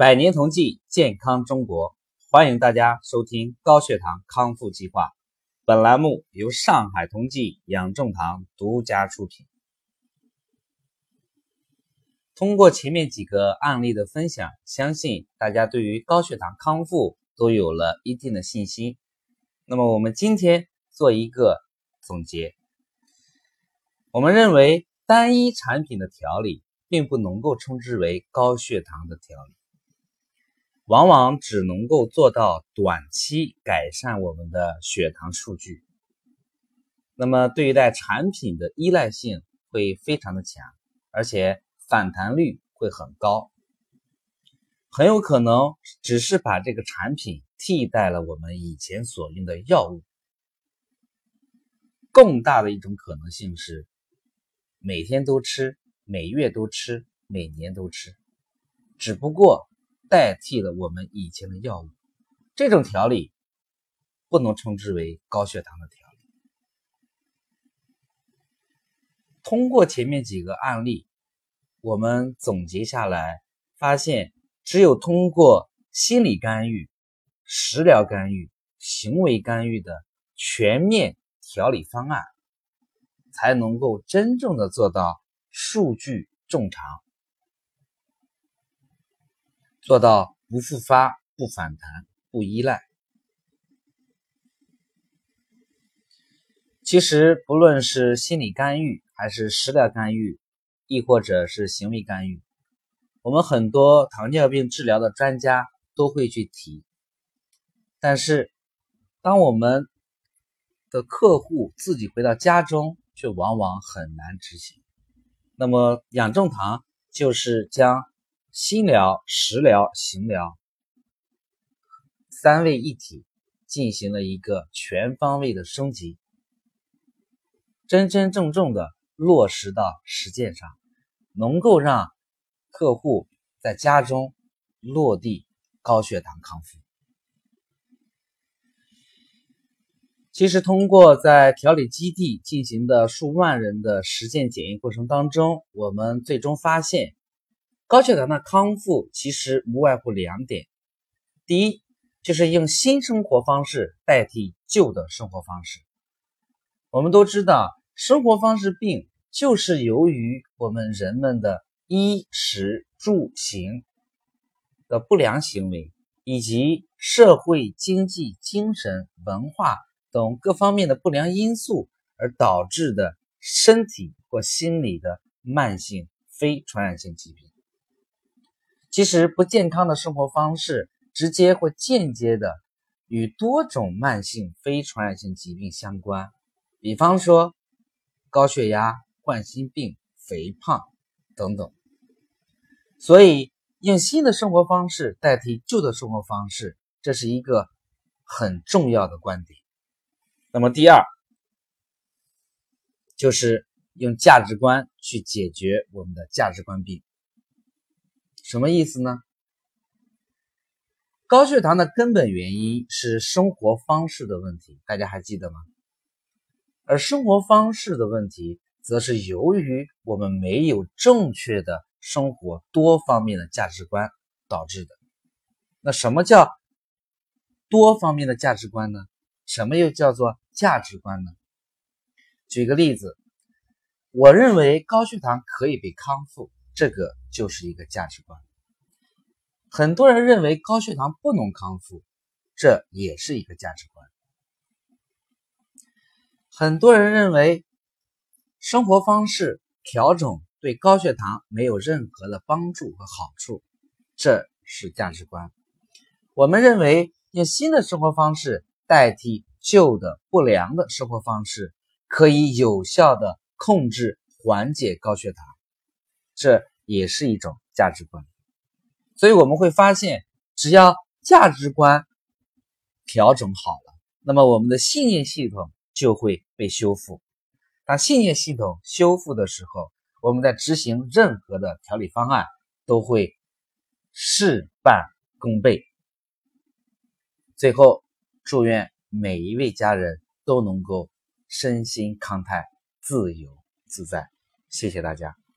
百年同济，健康中国，欢迎大家收听高血糖康复计划。本栏目由上海同济养正堂独家出品。通过前面几个案例的分享，相信大家对于高血糖康复都有了一定的信心。那么，我们今天做一个总结。我们认为，单一产品的调理并不能够称之为高血糖的调理。往往只能够做到短期改善我们的血糖数据，那么对待产品的依赖性会非常的强，而且反弹率会很高，很有可能只是把这个产品替代了我们以前所用的药物。更大的一种可能性是，每天都吃，每月都吃，每年都吃，只不过。代替了我们以前的药物，这种调理不能称之为高血糖的调理。通过前面几个案例，我们总结下来，发现只有通过心理干预、食疗干预、行为干预的全面调理方案，才能够真正的做到数据正常。做到不复发、不反弹、不依赖。其实，不论是心理干预，还是食疗干预，亦或者是行为干预，我们很多糖尿病治疗的专家都会去提。但是，当我们的客户自己回到家中，却往往很难执行。那么，养正堂就是将。心疗、食疗、行疗三位一体进行了一个全方位的升级，真真正正的落实到实践上，能够让客户在家中落地高血糖康复。其实，通过在调理基地进行的数万人的实践检验过程当中，我们最终发现。高血糖的康复其实无外乎两点，第一就是用新生活方式代替旧的生活方式。我们都知道，生活方式病就是由于我们人们的衣食住行的不良行为，以及社会经济、精神文化等各方面的不良因素而导致的身体或心理的慢性非传染性疾病。其实，不健康的生活方式直接或间接的与多种慢性非传染性疾病相关，比方说高血压、冠心病、肥胖等等。所以，用新的生活方式代替旧的生活方式，这是一个很重要的观点。那么，第二就是用价值观去解决我们的价值观病。什么意思呢？高血糖的根本原因是生活方式的问题，大家还记得吗？而生活方式的问题，则是由于我们没有正确的生活多方面的价值观导致的。那什么叫多方面的价值观呢？什么又叫做价值观呢？举个例子，我认为高血糖可以被康复。这个就是一个价值观。很多人认为高血糖不能康复，这也是一个价值观。很多人认为生活方式调整对高血糖没有任何的帮助和好处，这是价值观。我们认为用新的生活方式代替旧的不良的生活方式，可以有效的控制缓解高血糖，这。也是一种价值观，所以我们会发现，只要价值观调整好了，那么我们的信念系统就会被修复。当信念系统修复的时候，我们在执行任何的调理方案都会事半功倍。最后，祝愿每一位家人都能够身心康泰、自由自在。谢谢大家。